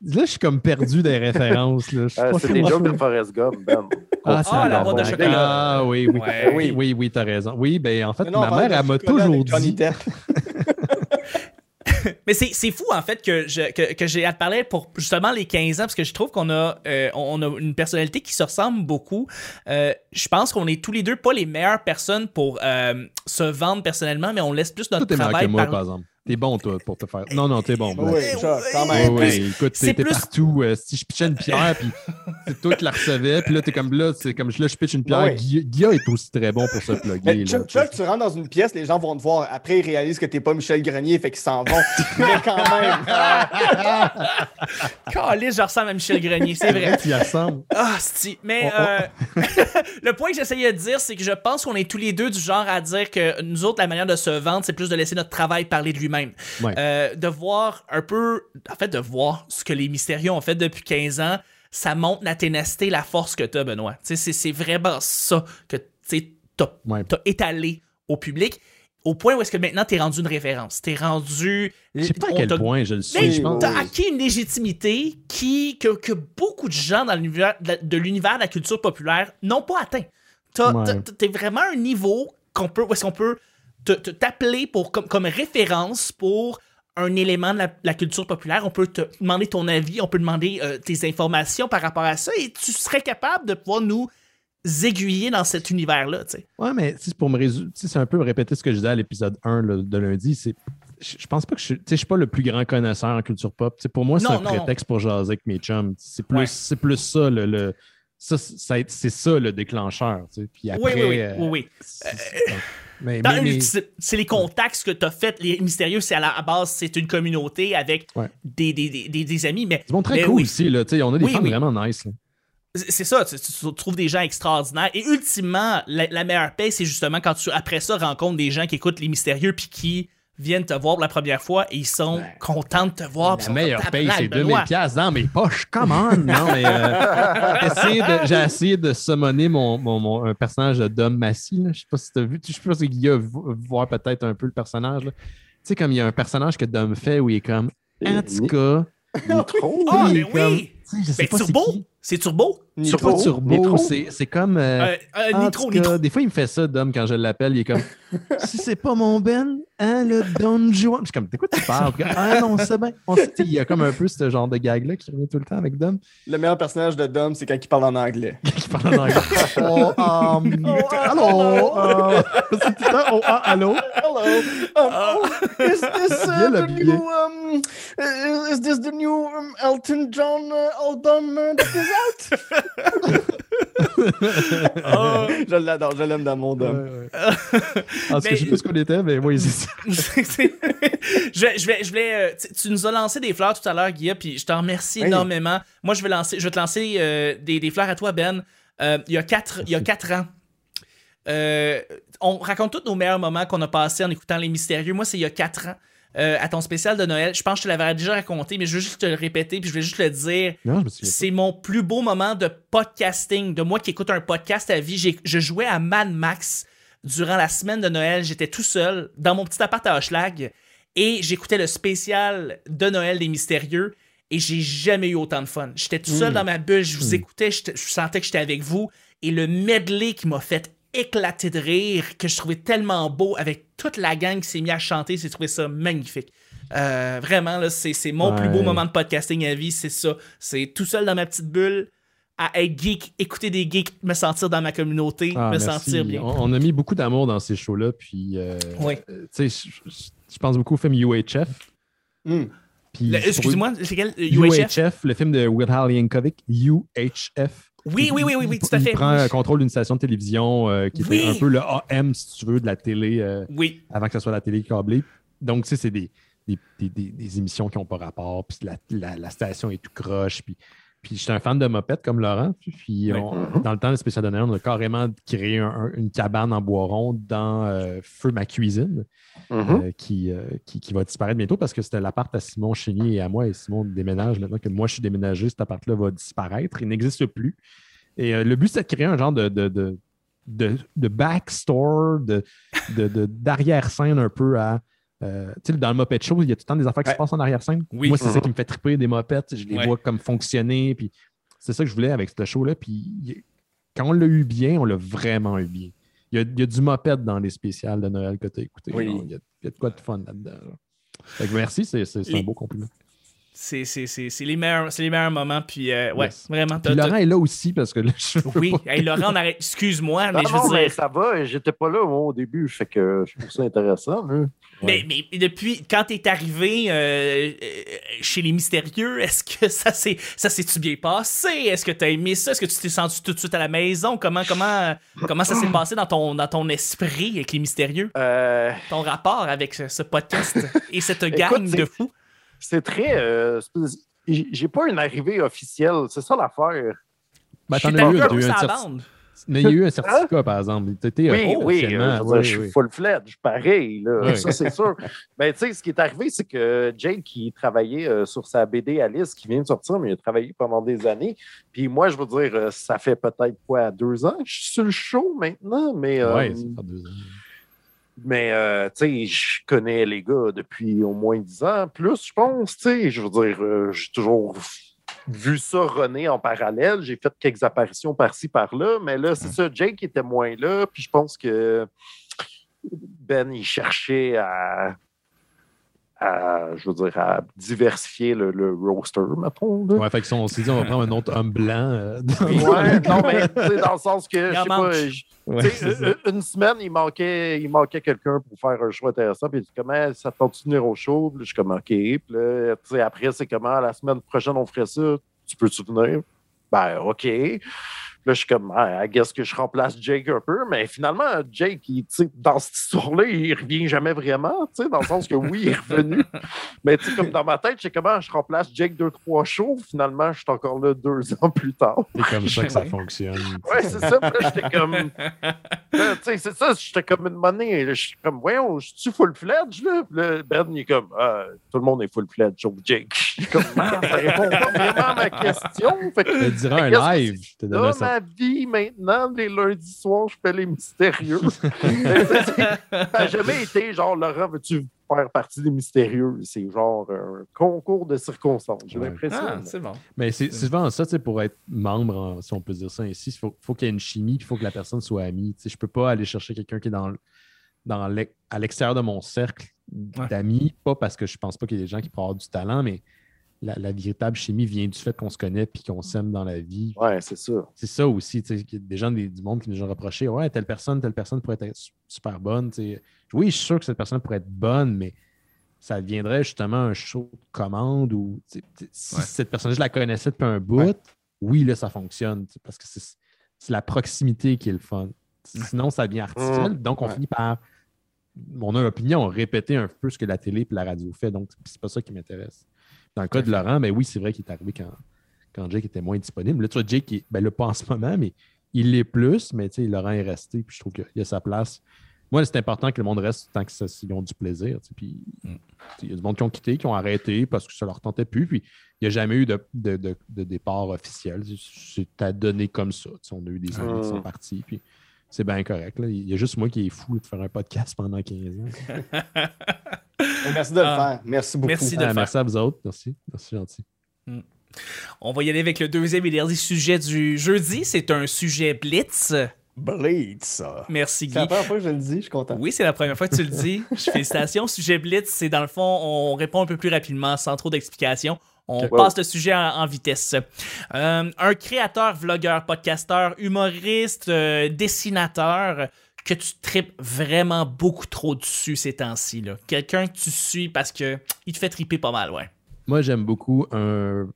Là, je suis comme perdu des références. Là. Je sais Euh, c'est des jokes de Forrest Gump, Ben. Ah, Ah, la bon. boîte de chocolat. Ah, oui, oui. Ouais. oui, oui, oui, t'as raison. Oui, ben en fait, non, ma mère, elle m'a toujours dit. Mais c'est fou, en fait, que, je- que, que j'ai à te parler pour justement les 15 ans, parce que je trouve qu'on a, euh, on a une personnalité qui se ressemble beaucoup. Euh, je pense qu'on est tous les deux pas les meilleures personnes pour euh, se vendre personnellement, mais on laisse plus notre meilleur que travail moi, par- par exemple. T'es bon, toi, pour te faire. Non, non, t'es bon. Oui, quand même. oui, écoute, t'es plus- partout. euh, si je pitchais une pierre, puis c'est toi qui la recevais, puis là, t'es comme là, c'est comme là, je pitch une pierre. Guilla Guilla est aussi très bon pour se plugger. Chuck, tu sais. Chuck, tu rentres dans une pièce, les gens vont te voir. Après, ils réalisent que t'es pas Michel Grenier, fait qu'ils s'en vont. Mais quand même. Caliste, je ressemble à Michel Grenier, c'est vrai. Tu y ressembles. Ah, si. Mais Oh, oh. euh, le point que j'essayais de dire, c'est que je pense qu'on est tous les deux du genre à dire que nous autres, la manière de se vendre, c'est plus de laisser notre travail parler de lui-même. Ouais. Euh, de voir un peu, en fait, de voir ce que les mystérieux ont fait depuis 15 ans, ça montre la ténacité, la force que t'as, Benoît. C'est- c'est vraiment ça que t'as Ouais. t'as étalé au public. Au point où est-ce que maintenant t'es rendu une référence. T'es rendu. Je sais pas à quel t'a- point je le suis. mais je pense. t'as acquis une légitimité qui, que, que beaucoup de gens dans l'univers de, l'univers de la culture populaire n'ont pas atteint. Ouais. T'es vraiment un niveau qu'on peut, où est-ce qu'on peut t'appeler pour comme, comme référence pour un élément de la, la culture populaire. On peut te demander ton avis, on peut demander euh, tes informations par rapport à ça et tu serais capable de pouvoir nous aiguiller dans cet univers-là. Ouais, mais pour me résumer, c'est un peu répéter ce que je disais à l'épisode 1 là, de lundi. C'est, je pense pas que je, je suis pas le plus grand connaisseur en culture pop. Pour moi, c'est un non, prétexte pour jaser avec mes chums. C'est plus, Ouais. plus ça, le, le- ça, ça- c'est ça le déclencheur. Puis après, oui, oui, oui, euh, oui, oui. Mais, Dans mais- une- mais- c'est les contacts que tu as fait. Les mystérieux, c'est à la base, c'est une communauté avec Ouais. des, des, des, des- amis. Mais c'est bon, très cool oui, aussi. Là, tu sais, on a des Oui, fans oui. vraiment nice. là. C'est c'est ça, tu, tu trouves des gens extraordinaires. Et ultimement, la, la meilleure paix, c'est justement quand tu, après ça, rencontres des gens qui écoutent les mystérieux puis qui viennent te voir pour la première fois et ils sont contents de te voir. La meilleure paye, c'est Benoît. 2000 pièces dans mes poches. Come on! Non, mais euh, j'ai essayé de- j'ai essayé de summoner mon, mon, mon- un personnage de Dom Massy. Je sais pas si tu as vu. Je sais pas si Guy a vu- voir peut-être un peu le personnage. Tu sais, comme il y a un personnage que Dom fait où il est comme En tout cas. Nitro? Ah, mais comme- oui! c'est Turbo? C'est Turbo? C'est pas? Turbo, c'est c'est comme. euh, Euh, euh, Nitro, Nitro. Des fois, il me fait ça, Dom, quand je l'appelle. Il est comme Si c'est pas mon Ben, hein, le Don Juan? Je suis comme De quoi tu parles? Ah non, c'est bien. On sait, Il y a comme un peu ce genre de gag-là qui revient tout le temps avec Dom. Le meilleur personnage de Dom, c'est quand il parle en anglais. qui parle en anglais. oh, um, allô? euh, c'est tout le temps, oh, ah, allô? Hello. Um, oh, is this Bien uh, the new um, uh, is this the new um, Elton John uh, album uh, that is out? Ah. je l'adore, je l'aime dans mon Dom. En tout cas, je sais pas ce qu'on était, mais oui, c'est ça. Je vais, je vais, je vais, euh, tu- tu nous as lancé des fleurs tout à l'heure, Guilla, puis je t'en remercie énormément. Moi, je vais, lancer, je vais te lancer euh, des, des fleurs à toi, Ben. Euh, il, y a quatre, il y a quatre ans, euh, on raconte tous nos meilleurs moments qu'on a passés en écoutant Les Mystérieux. Moi, c'est il y a quatre ans. euh, à ton spécial de Noël, je pense que je te l'avais déjà raconté, mais je veux juste te le répéter, puis je vais juste le dire. C'est mon plus beau moment de podcasting, de moi qui écoute un podcast à vie. Je jouais à Mad Max durant la semaine de Noël. J'étais tout seul dans mon petit appart à Hochelag et j'écoutais le spécial de Noël des Mystérieux et j'ai jamais eu autant de fun. J'étais tout seul Mm. dans ma bulle, je vous écoutais, j'étais- je sentais que j'étais avec vous et le medley qui m'a fait éclater de rire, que je trouvais tellement beau avec toute la gang qui s'est mis à chanter, j'ai trouvé ça magnifique. Euh, vraiment, là, c'est, c'est mon plus beau moment de podcasting à vie, c'est ça. C'est tout seul dans ma petite bulle, à être geek, écouter des geeks, me sentir dans ma communauté, Ah, me merci. sentir bien. On, on a mis beaucoup d'amour dans ces shows-là, puis euh, Oui. euh, tu sais, je- pense beaucoup au film UHF. Pour- excuse-moi, c'est quel UHF? UHF, le film de Will Yankovic, UHF. Oui, oui, oui, oui, oui, tout à fait. Il prend euh, contrôle d'une station de télévision euh, qui Oui. était un peu le AM, si tu veux, de la télé euh, Oui, avant que ce soit la télé câblée. Donc, tu sais, c'est des, des, des- des- des émissions qui n'ont pas rapport, puis la, la- la station est tout croche, puis, puis j'étais un fan de mopette comme Laurent, puis Oui. on- dans le temps de spécial de Noël, on a carrément créé un- un- une cabane en bois rond dans euh, Feu ma cuisine, Mhm. euh, qui, euh, qui, qui va disparaître bientôt parce que c'était l'appart à Simon Chénier et à moi, et Simon déménage. Maintenant que moi je suis déménagé, cet appart-là va disparaître, il n'existe plus. Et le but, c'est de créer un genre de, de, de, de, de backstore, de, de, de- d'arrière-scène un peu à. Euh, dans le Moped Show, il y a tout le temps des affaires qui Ouais. se passent en arrière-scène. Oui. Moi, c'est ça qui me fait triper des mopettes. Je les Ouais. vois comme fonctionner. Puis c'est ça que je voulais avec ce show-là. Puis quand on l'a eu bien, on l'a vraiment eu bien. Il y a, il y a du moped dans les spéciales de Noël que tu as écouté. Oui. Il, y a, il y a de quoi de fun là-dedans. là. Merci, c'est, un beau compliment. C'est, c'est, c'est, c'est les, meilleurs, c'est les meilleurs moments. Puis, euh, ouais, Yes. vraiment. Puis Laurent est là aussi parce que là, je Oui, pas- hey, Laurent, arrête. Excuse-moi, mais Ah je non, veux mais dire. ça va, j'étais pas là moi, au début, fait que je trouve ça intéressant. Mais, mais depuis, quand t'es arrivé euh, euh, chez les mystérieux, est-ce que ça s'est, ça s'est-tu bien passé? Est-ce que t'as aimé ça? Est-ce que tu t'es senti tout de suite à la maison? Comment, comment, comment ça s'est passé dans ton, dans ton esprit avec les mystérieux? Euh, Ton rapport avec ce, ce podcast et cette gang Écoute, de fous? C'est très. euh, j'ai pas une arrivée officielle, c'est ça l'affaire. Ben, t'en as eu, un- eu. Mais il y a eu un certificat, par exemple. T'étais, Oui, euh, oui, euh, je, veux dire, oui, je suis oui. full fledged, pareil, là, Oui. ça c'est sûr. Mais tu sais, ce qui est arrivé, c'est que Jake, qui travaillait euh, sur sa BD Alice, qui vient de sortir, mais il a travaillé pendant des années. Puis moi, je veux dire, euh, ça fait peut-être quoi, deux ans que je suis sur le show maintenant, mais, euh, Ouais, ça fait deux ans. Mais euh, tu sais, je connais les gars depuis au moins dix ans, plus, je pense, tu sais, je veux dire, euh, j'ai toujours vu ça René en parallèle. J'ai fait quelques apparitions par-ci, par-là, mais là, c'est ça, Jake était moins là, puis je pense que Ben, il cherchait à, à, je veux dire, à diversifier le, le roster, mettons. là. Ouais, fait que on s'est dit, on va prendre un autre homme blanc. euh, dans- Ouais, non, mais tu sais, dans le sens que, je sais pas, je- Ouais, une semaine, il manquait, il manquait quelqu'un pour faire un show intéressant. Puis il dit comment ça te tente de venir au show? Puis je suis comme OK. Puis là, tu sais, après, c'est comment la semaine prochaine on ferait ça? Tu peux-tu venir? Ben OK. Là, je suis comme, ah, I guess que je remplace Jake un peu, mais finalement, Jake, il, dans cette histoire-là, il revient jamais vraiment, dans le sens que oui, il est revenu. mais comme dans ma tête, je sais comment je remplace Jake deux, trois shows. Finalement, je suis encore là deux ans plus tard. C'est comme ça que ça fonctionne. Ouais, c'est ça. j'étais comme. c'est ça, j'étais comme une monnaie. Je suis comme, voyons, je suis full-fledged, là? Ben, il est comme, ah, tout le monde est full-fledged, sauf Jake. Je suis comme, ah, ça répond pas vraiment à ma question. Fait que, je dirais un live. Dans ma vie, maintenant, les lundis soirs, je fais les mystérieux. ça n'a jamais été genre, Laurent, veux-tu faire partie des mystérieux? C'est genre un concours de circonstances, j'ai l'impression. Ah, c'est bon. Mais c'est souvent ça, pour être membre, si on peut dire ça ainsi, il faut, faut qu'il y ait une chimie, il faut que la personne soit amie. Je ne peux pas aller chercher quelqu'un qui est dans, dans à l'extérieur de mon cercle d'amis, pas parce que je pense pas qu'il y ait des gens qui pourraient avoir du talent, mais la, véritable chimie vient du fait qu'on se connaît puis qu'on s'aime dans la vie. Ouais, c'est ça. C'est ça aussi. Il y a des gens du monde qui nous ont reproché Ouais, telle personne, telle personne pourrait être super bonne. Oui, je suis sûr que cette personne pourrait être bonne, mais ça deviendrait justement un show de commande ou si cette personne, je la connaissais depuis un bout, oui, là, ça fonctionne. Parce que c'est la proximité qui est le fun. Sinon, ça devient artificiel. Mmh. Donc, on finit par, mon opinion, répéter un peu ce que la télé et la radio fait. Donc, c'est pas ça qui m'intéresse. Dans le cas de Laurent, ben oui, c'est vrai qu'il est arrivé quand, quand Jake était moins disponible. Là, tu vois, Jake, il, ben là, pas en ce moment, mais il l'est plus, mais Laurent est resté, puis je trouve qu'il a sa place. Moi, c'est important que le monde reste tant qu'ils ont du plaisir. Puis, mm. il y a du monde qui ont quitté, qui ont arrêté parce que ça leur tentait plus. Puis, il n'y a jamais eu de, départ officiel. C'est à donner comme ça. on a eu des amis qui sont mm. partis. Puis, c'est bien correct. Il y a juste moi qui est fou de faire un podcast pendant 15 ans. merci de le ah. faire. Merci beaucoup. Merci, de ah, merci à vous autres. Merci. Merci, gentil. Mm. On va y aller avec le deuxième et dernier sujet du jeudi. C'est un sujet blitz. Blitz. Merci Guy. C'est la première fois que je le dis, je suis content. Oui, c'est la première fois que tu le dis. Félicitations. Sujet Blitz, c'est dans le fond, on répond un peu plus rapidement, sans trop d'explications. On passe le sujet en, vitesse. Euh, un créateur, vlogueur, podcasteur, humoriste, euh, dessinateur que tu tripes vraiment beaucoup trop dessus ces temps-ci. Quelqu'un que tu suis parce que il te fait triper pas mal, ouais. Moi, j'aime beaucoup un,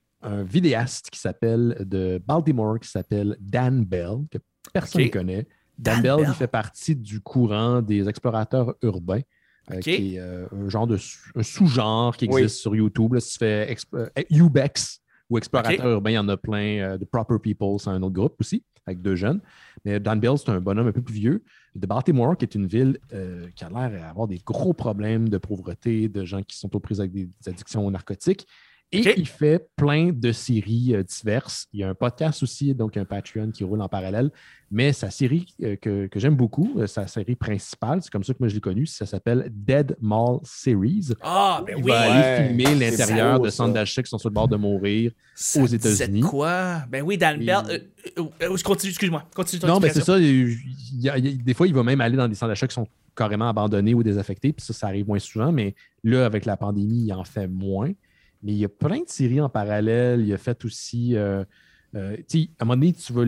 vidéaste qui s'appelle de Baltimore qui s'appelle Dan Bell, que personne ne connaît. Dan, Bell, il fait partie du courant des explorateurs urbains. Euh, qui est euh, un genre de sous-genre qui existe sur YouTube. Là, si tu fais euh, Ubex ou Explorateur urbain, il y en a plein. de Proper People, c'est un autre groupe aussi, avec deux jeunes. Mais Dan Bell, c'est un bonhomme un peu plus vieux. De Baltimore, qui est une ville qui a l'air d'avoir des gros problèmes de pauvreté, de gens qui sont aux prises avec des addictions aux narcotiques. Et il fait plein de séries euh, diverses. Il y a un podcast aussi, donc un Patreon qui roule en parallèle. Mais sa série euh, que, j'aime beaucoup, euh, sa série principale, c'est comme ça que moi je l'ai connue, ça s'appelle Dead Mall Series. Ah, ben il oui! va aller filmer l'intérieur de centres d'achat qui sont sur le bord de mourir aux États-Unis. quoi? Ben oui, Dan Bell. je continue, excuse-moi. Continue non, mais c'est ça. des fois, il va même aller dans des centres d'achat qui sont carrément abandonnés ou désaffectés. Puis ça, ça arrive moins souvent. Mais là, avec la pandémie, il en fait moins. Mais il y a plein de séries en parallèle. Il a fait aussi. Euh, euh, à un moment donné, tu vas,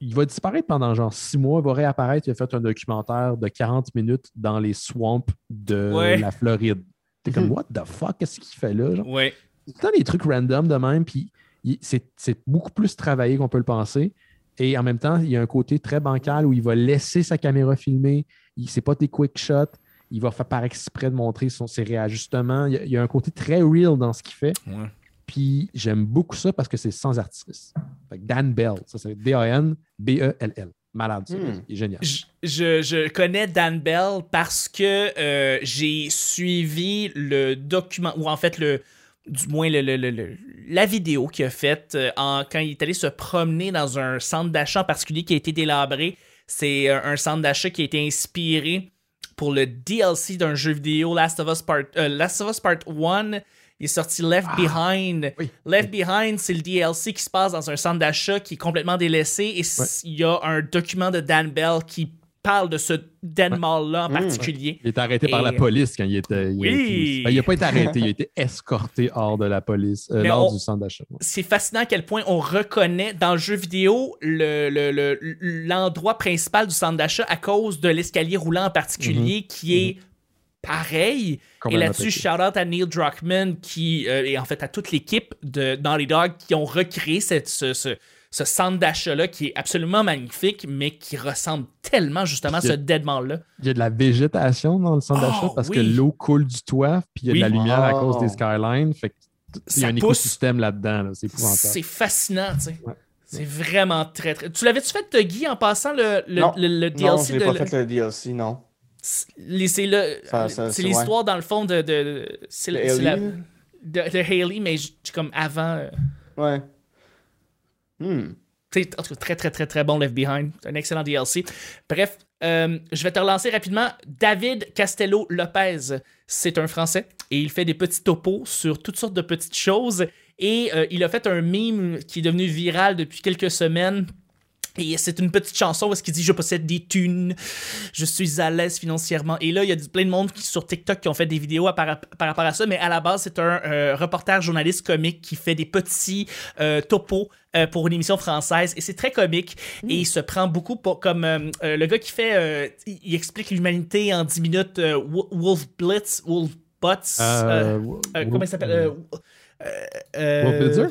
il va disparaître pendant genre six mois, il va réapparaître. Il a fait un documentaire de 40 minutes dans les swamps de la Floride. T'es comme, what the fuck, qu'est-ce qu'il fait là? Genre? Ouais. C'est des trucs random de même, puis c'est beaucoup plus travaillé qu'on peut le penser. Et en même temps, il y a un côté très bancal où il va laisser sa caméra filmer. C'est pas des quick shots il va faire par exprès de montrer son, ses réajustements. Il y, a, un côté très real dans ce qu'il fait. Puis j'aime beaucoup ça parce que c'est sans artifice. Dan Bell, ça c'est D-A-N-B-E-L-L. Malade, ça. Hmm. Il est génial. Je, connais Dan Bell parce que euh, j'ai suivi le document, ou en fait, le, du moins le, la vidéo qu'il a faite euh, quand il est allé se promener dans un centre d'achat en particulier qui a été délabré. C'est euh, un centre d'achat qui a été inspiré pour le DLC d'un jeu vidéo Last of Us Part, euh, Last of Us Part 1. Il est sorti Left ah, Behind. Left Behind, c'est le DLC qui se passe dans un centre d'achat qui est complètement délaissé et il y a un document de Dan Bell qui parle de ce Denmark-là en particulier. Il est arrêté par la police quand il était. Oui. Il n'a pas été arrêté, il a été escorté hors de la police, euh, lors du centre d'achat. C'est fascinant à quel point on reconnaît dans le jeu vidéo l'endroit le, principal du centre d'achat à cause de l'escalier roulant en particulier mmh. qui est mmh. pareil. et là-dessus, shout out à Neil Druckmann qui, euh, et en fait à toute l'équipe de Naughty Dog qui ont recréé cette, ce ce centre d'achat-là qui est absolument magnifique, mais qui ressemble tellement justement à ce Deadman-là. Il y a de la végétation dans le centre Oh, d'achat parce oui. que l'eau coule du toit, puis il y a Oui. de la lumière à cause des skylines. Fait il y a un pousse. écosystème là-dedans. là, C'est épouvantable. C'est fascinant, tu sais. Ouais. C'est vraiment très, très. Tu l'avais-tu fait, Guy, en passant le, le, Non. le- le Non, DLC j'ai de. pas le- fait le DLC, non. C'est l'histoire, dans le fond, de. de De le- c'est la- Ellie, de, de Hailey, mais comme avant. euh, Ouais. Hmm. C'est cas très, très, très, très bon Left Behind. Un excellent DLC. Bref, euh, je vais te relancer rapidement. David Castello Lopez, c'est un Français et il fait des petits topos sur toutes sortes de petites choses. Et euh, il a fait un meme qui est devenu viral depuis quelques semaines. Et c'est une petite chanson où est-ce qu'il dit Je possède des thunes, je suis à l'aise financièrement. Et là, il y a plein de monde qui, sur TikTok qui ont fait des vidéos à par, par rapport à ça, mais à la base, c'est un euh, reporter journaliste comique qui fait des petits euh, topos euh, pour une émission française. Et c'est très comique. Et il se prend beaucoup pour, comme euh, euh, le gars qui fait il, il explique l'humanité en 10 minutes, Wo- Wolf Blitz, Wolf Butts. euh, comment il s'appelle Wolf Blitzer?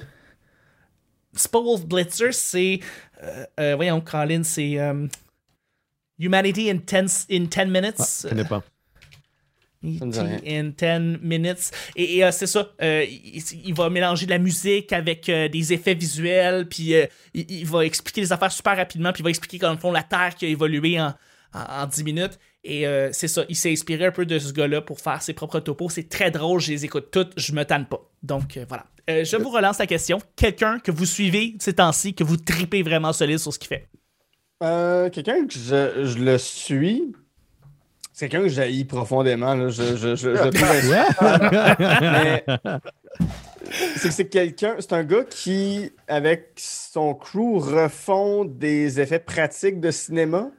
C'est pas Wolf Blitzer, c'est. euh, euh, voyons, Colin, c'est. euh, Humanity in 10 in 10 minutes. Ah, je connais pas. in 10 minutes. Et, et, euh, c'est ça. euh, il, il va mélanger de la musique avec euh, des effets visuels, puis euh, il, il va expliquer les affaires super rapidement, puis il va expliquer, comme fond, la Terre qui a évolué en, en, en 10 minutes. Et euh, c'est ça. Il s'est inspiré un peu de ce gars-là pour faire ses propres topos. C'est très drôle. Je les écoute toutes. Je me tanne pas. Donc, euh, voilà. Euh, je vous relance la question. Quelqu'un que vous suivez ces temps-ci, que vous tripez vraiment solide sur ce qu'il fait? Euh, quelqu'un que je, je le suis, c'est quelqu'un que j'haïs profondément. Là. Je, je, je, c'est que c'est quelqu'un, c'est un gars qui, avec son crew, refont des effets pratiques de cinéma.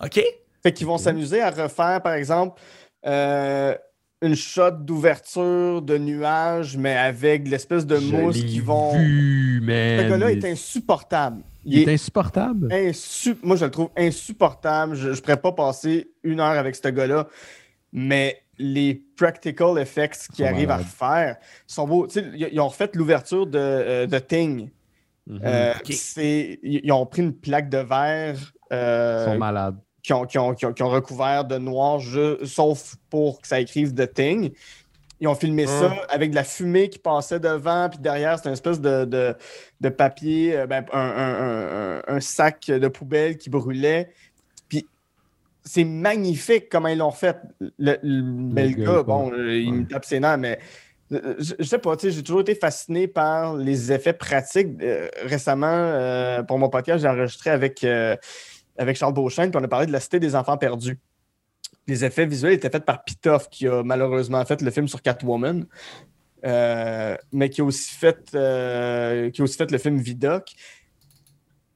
OK? Fait qu'ils vont s'amuser à refaire, par exemple, euh, une shot d'ouverture de nuages, mais avec l'espèce de Je mousse qui vont. Vu, man. Ce gars-là est insupportable. Il est insupportable? insu- Moi, je le trouve insupportable. Je ne pourrais pas passer une heure avec ce gars-là. Mais les practical effects qu'ils Sont arrivent à faire sont beaux. Ils ont refait l'ouverture de, euh, de Thing. Mhm. Euh, Ils ont pris une plaque de verre Ils sont malades. Qui, ont, qui ont- qui ont- qui ont recouvert de noir, sauf pour que ça écrive The Thing. Ils ont filmé ça avec de la fumée qui passait devant, puis derrière, c'est une espèce de, de, de papier, euh, ben, un, un- un- un- un sac de poubelle qui brûlait. Puis c'est magnifique comment ils l'ont fait. Le, le- mais le gars, bon, il me tape ses nerfs, mais euh, je, je sais pas, tu sais, j'ai toujours été fasciné par les effets pratiques. Euh, récemment, euh, pour mon podcast, j'ai enregistré avec, euh, avec Charles Beauchamp, puis on a parlé de la Cité des enfants perdus. Les effets visuels étaient faits par Pitoff, qui a malheureusement fait le film sur Catwoman, euh, mais qui a, aussi fait, euh, qui a aussi fait le film Vidoc.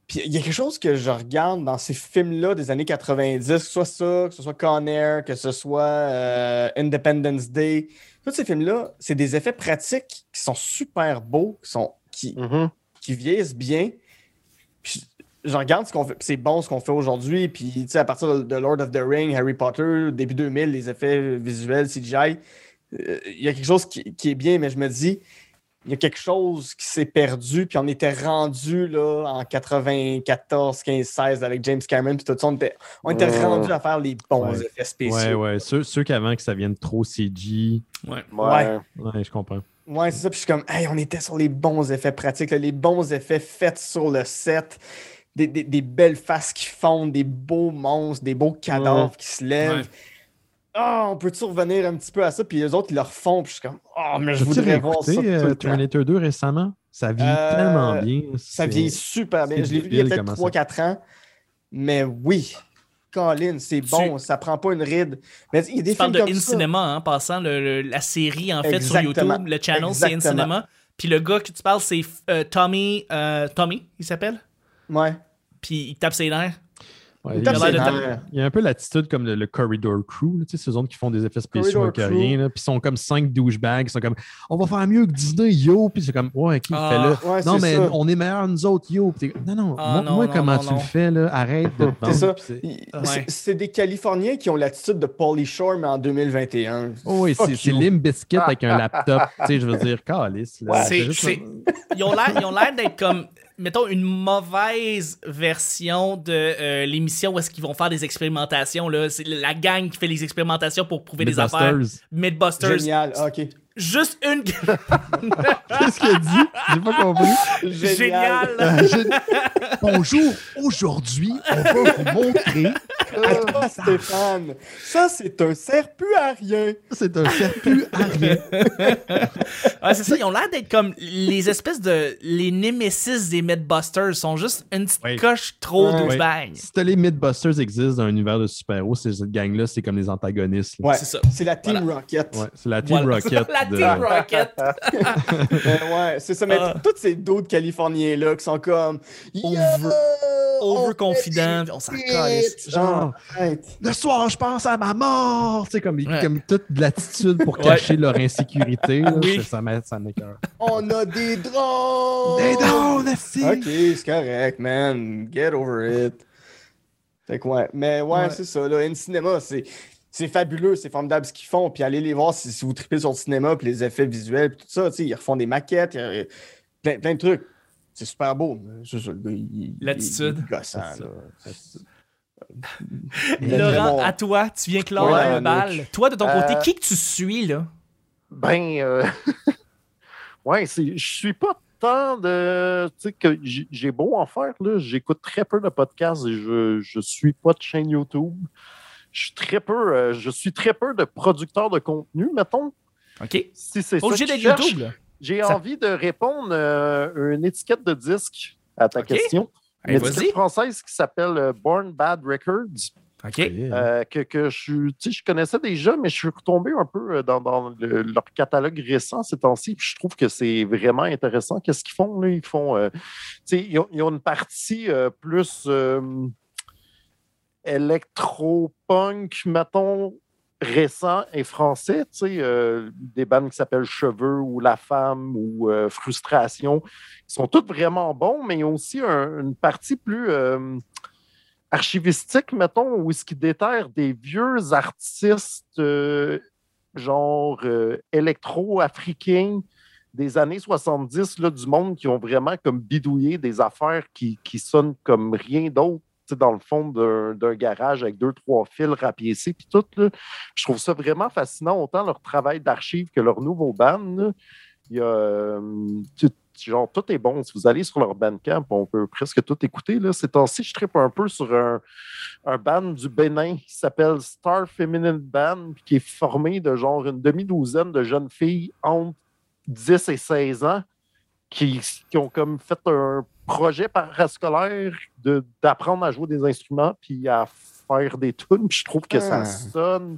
Puis il y a quelque chose que je regarde dans ces films-là des années 90, que ce soit ça, que ce soit Con Air, que ce soit euh, Independence Day. Tous ces films-là, c'est des effets pratiques qui sont super beaux, qui, sont, qui, Mhm. qui vieillissent bien. Puis je regarde ce qu'on fait, puis c'est bon ce qu'on fait aujourd'hui. Puis tu sais, à partir de, Lord of the Ring, Harry Potter, début 2000, les effets visuels, CGI, euh, il y a quelque chose qui, qui est bien, mais je me dis, il y a quelque chose qui s'est perdu, puis on était rendu là en 94, 15, 16 avec James Cameron, puis tout ça, on était, on était Ouais. rendu à faire les bons Ouais. effets Ouais, spéciaux. ouais. Ceux, ceux qu'avant que ça vienne trop CG. Ouais. Ouais. Ouais, je comprends. Ouais, c'est ça. Puis je suis comme, hey, on était sur les bons effets pratiques, là, les bons effets faits sur le set, des, des- des belles faces qui fondent, des beaux monstres, des beaux cadavres qui se lèvent. Ouais. Ah, on peut-tu revenir un petit peu à ça? Puis les autres, ils le refont. Puis je suis comme, ah, mais je voudrais voir ça. euh. Terminator 2 récemment? Ça vieillit Euh, tellement bien. Ça vieillit super bien. Je l'ai vu il y a peut-être comment ça- 3-4 ans. Mais oui, Colin, c'est bon. Ça prend pas une ride. Mais il y a des Tu parles de comme In ça. Cinema, hein, passant le- le- la série en fait Exactement. sur YouTube, le channel c'est In. Cinema. Puis le gars que tu parles, c'est euh, Tommy, euh, Tommy, il s'appelle? Ouais. Puis il tape ses nerfs. Ouais, Il y a il y un peu l'attitude comme le, le Corridor Crew, là, tu sais, ces autres qui font des effets spéciaux avec rien. là, Puis ils sont comme cinq douchebags. Ils sont comme, on va faire mieux que Disney, yo. Puis c'est comme, ouais, qui Ah. fait là? Ouais, non, mais ça. on est meilleurs nous autres, yo. Non, non, Ah, montre-moi non, non, comment non, tu non. le fais, là? Arrête de te C'est ça. c'est- Ouais. des Californiens qui ont l'attitude de Pauly Shore, mais en 2021. Oh oui, c'est Bizkit avec un laptop. Tu sais, je veux dire, calice. là. C'est- juste- c'est- Ils ont l'air ils ont l'air d'être comme mettons, une mauvaise version de euh, l'émission où est-ce qu'ils vont faire des expérimentations. Là. C'est la gang qui fait les expérimentations pour prouver des affaires. Mythbusters. Génial, ah, ok. Juste une. Qu'est-ce qu'il a dit? J'ai pas compris. Génial. Bonjour, aujourd'hui, on va vous montrer. À toi, Stéphane. Ça, c'est un serpu à rien. C'est un serpu à rien. ouais, c'est ça. Ils ont l'air d'être comme les espèces de. Les Nemesis des Mythbusters sont juste une petite coche trop Ouais. douchebag. Si t'as les Mythbusters existent dans un univers de super-héros, c'est- cette gang-là, c'est comme les antagonistes. Ouais, C'est ça. C'est la Team Rocket. Ouais, c'est la Team Voilà. Rocket. La de- Team Rocket. Euh, ouais, c'est ça. Mais Ah. tous ces d'autres Californiens-là qui sont comme. Over- Overconfident, on s'en calisse. Genre. Le soir, je pense à ma mort. Tu sais, comme, Ouais. comme toute de l'attitude pour Ouais. cacher leur insécurité. là. Oui. Ça, ça m'a- ça m'écoeure. On a des drones! Des drones, merci. Ok, c'est correct, man. Get over it. Fait que ouais. Mais ouais, Ouais. c'est ça. Là, In Cinéma, c'est. C'est fabuleux, c'est formidable ce qu'ils font. Puis allez les voir si, si vous tripez sur le cinéma, puis les effets visuels, puis tout ça. tu sais, Ils refont des maquettes, a- plein, plein de trucs. C'est super beau. L'attitude. Laurent, à toi, tu viens clore Ouais, le bal. Toi, de ton côté, Euh, qui que tu suis, là? Ben, euh, ouais, c'est, je suis pas tant de, tu sais, que j'ai j'ai beau en faire, là, j'écoute très peu de podcasts et je, je suis pas de chaîne YouTube. Je suis très peu, euh, je suis très peu de producteurs de contenu, mettons. OK. Si c'est obligé d'être YouTube, là. J'ai Ça- envie de répondre euh, une étiquette de disque à ta question. Hey, Une étiquette française qui s'appelle euh, Born Bad Records. OK. Euh, que, que je, suis- tu sais, je connaissais déjà, mais je suis retombé un peu dans, dans le- leur catalogue récent ces temps-ci. puis Je trouve que c'est vraiment intéressant. Qu'est-ce qu'ils font? Là? Ils font. euh, tu sais, ils, ont, ils ont une partie euh, plus euh, électro-punk, mettons, récent et français. Tu sais, euh, des bandes qui s'appellent Cheveux ou La Femme ou euh, Frustration. Ils sont tous vraiment bons, mais ils ont aussi un- une partie plus. euh, archivistique, mettons, où est-ce qu'ils déterrent des vieux artistes genre électro-africains des années 70 là, du monde qui ont vraiment comme bidouillé des affaires qui, qui sonnent comme rien d'autre dans le fond d'un garage avec deux, trois fils rapiécés puis tout. là. Je trouve ça vraiment fascinant, autant leur travail d'archives que leur nouveau band. Il y a, euh, genre, tout est bon. Si vous allez sur leur Bandcamp, on peut presque tout écouter. Là. Ces temps-ci, je tripe un peu sur un, un band du Bénin qui s'appelle Star Feminine Band, qui est formé de genre une demi-douzaine de jeunes filles entre 10 et 16 ans qui, qui ont comme fait un projet parascolaire de- d'apprendre à jouer des instruments puis à faire des tunes. Puis je trouve que ça Ah. sonne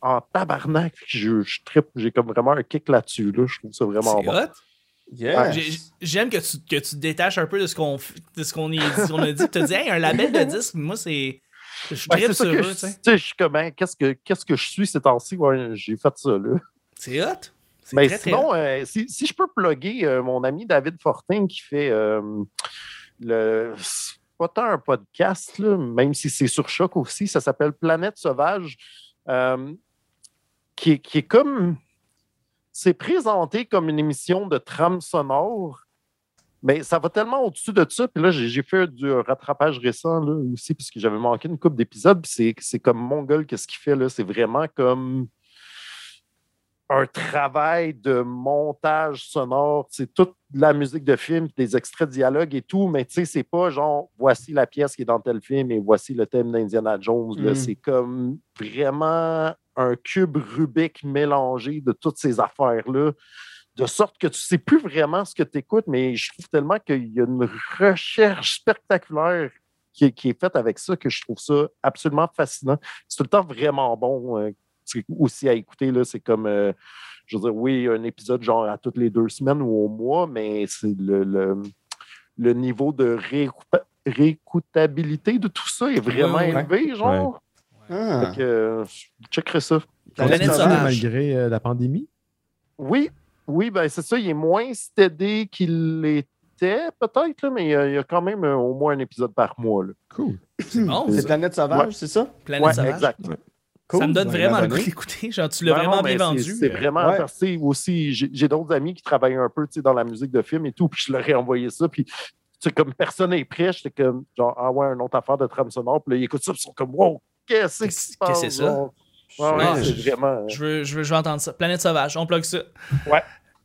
en tabarnak. Je, je trippe, j'ai comme vraiment un kick là-dessus. Là. Je trouve ça vraiment C'est bon. hot. Yes. J'ai- J'aime que tu, que tu te détaches un peu de ce qu'on f- de ce qu'on a dit. Tu te dis, hey, un label de disque, moi, c'est. Je ça sur eux, je, tu sais. tu sais, je suis comme, hein, qu'est-ce que, qu'est-ce que je suis ces temps-ci? Ouais, j'ai fait ça, là. C'est hot. Mais très, sinon, euh, si, si je peux plugger euh, mon ami David Fortin qui fait euh, le. Pas tant un podcast, là, même si c'est sur choc aussi, ça s'appelle Planète Sauvage, qui, est- qui est comme. C'est présenté comme une émission de trame sonore, mais ça va tellement au-dessus de ça. Puis là, j'ai fait du rattrapage récent là, aussi, puisque j'avais manqué une coupe d'épisodes. Puis c'est- c'est comme mon gueule, qu'est-ce qu'il fait là? C'est vraiment comme un travail de montage sonore. C'est toute la musique de film, des extraits de dialogue et tout, mais tu sais, c'est pas genre voici la pièce qui est dans tel film et voici le thème d'Indiana Jones. Mm. C'est comme vraiment un cube Rubik mélangé de toutes ces affaires-là, de sorte que tu sais plus vraiment ce que tu écoutes, mais je trouve tellement qu'il y a une recherche spectaculaire qui est, qui est faite avec ça que je trouve ça absolument fascinant. C'est tout le temps vraiment bon. C'est aussi à écouter. là, C'est comme, euh, je veux dire, oui, un épisode genre à toutes les deux semaines ou au mois, mais c'est le, le, le niveau de réécoutabilité de tout ça est vraiment Ouais, ouais. élevé, genre. Ah. Fait que, euh, je checkerai ça. Sauvage. malgré euh, la pandémie? Oui, oui, ben c'est ça. Il est moins stédé qu'il l'était, peut-être, là, mais il y, a, il y a quand même euh, au moins un épisode par mois. Là. Cool. C'est bon, C'est ça. Planète Sauvage, c'est ça? Planète Ouais, Sauvage. exact. Cool. Ça me donne Je vraiment le goût d'écouter. Genre, tu l'as vraiment non, bien vendu. C'est c'est vraiment Ouais. parce que aussi, j'ai d'autres amis qui travaillent un peu tu sais, dans la musique de film et tout, puis je leur ai envoyé ça, puis sais, comme personne n'est prêt, j'étais comme, genre, ah ouais, une autre affaire de trame sonore. Puis là, ils écoutent ça, puis ils sont comme, wow, qu'est-ce qui se passe? Qu'est-ce que c'est ça? Ouais, c'est vraiment. Je veux, je, veux, je veux entendre ça. Planète Sauvage, on plug ça. Ouais.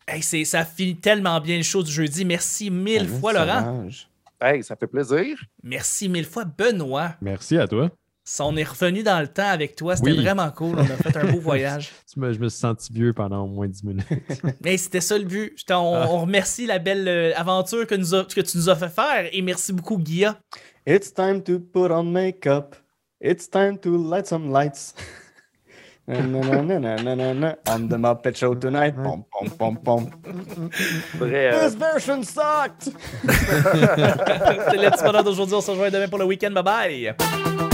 Hey, c'est- ça finit tellement bien le show du jeudi. Merci mille fois, Laurent. Sauvage. Hey, ça fait plaisir. Merci mille fois, Benoît. Merci à toi. Ça, On est revenu dans le temps avec toi. C'était Oui. vraiment cool. On a fait un beau voyage. Je me suis senti vieux pendant au moins 10 minutes. Mais c'était ça le but. On, Ah. on remercie la belle euh, aventure que, nous a- que tu nous as fait faire. Et merci beaucoup, Guilla. It's time to put on makeup. It's time to light some lights. Na, na, na, na, na, na, na. On the Muppet Show tonight. Pom, pom, pom, pom. Vrai, euh, This version sucked! C'était le petit bonheur d'aujourd'hui. On se rejoint demain pour le week-end. Bye bye.